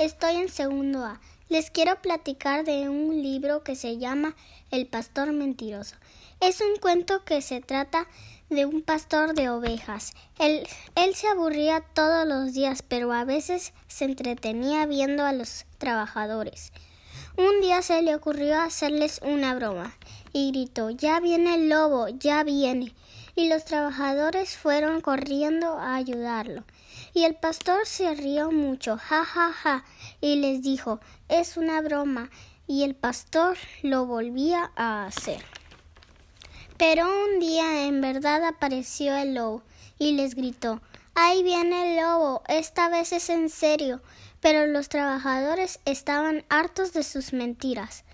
Estoy en segundo A. Les quiero platicar de un libro que se llama El pastor mentiroso. Es un cuento que se trata de un pastor de ovejas. Él, él se aburría todos los días, pero a veces se entretenía viendo a los trabajadores. Un día se le ocurrió hacerles una broma y gritó Ya viene el lobo, ya viene. Y los trabajadores fueron corriendo a ayudarlo. Y el pastor se rió mucho, ja, ja, ja, y les dijo, es una broma, y el pastor lo volvía a hacer. Pero un día en verdad apareció el lobo y les gritó, ahí viene el lobo, esta vez es en serio. Pero los trabajadores estaban hartos de sus mentiras,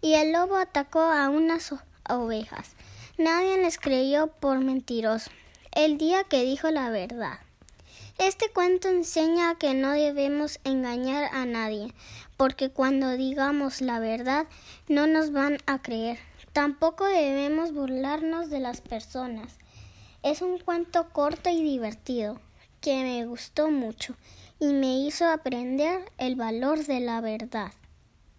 y el lobo atacó a unas ovejas. Nadie les creyó por mentiroso el día que dijo la verdad. Este cuento enseña que no debemos engañar a nadie, porque cuando digamos la verdad no nos van a creer. Tampoco debemos burlarnos de las personas. Es un cuento corto y divertido, que me gustó mucho y me hizo aprender el valor de la verdad.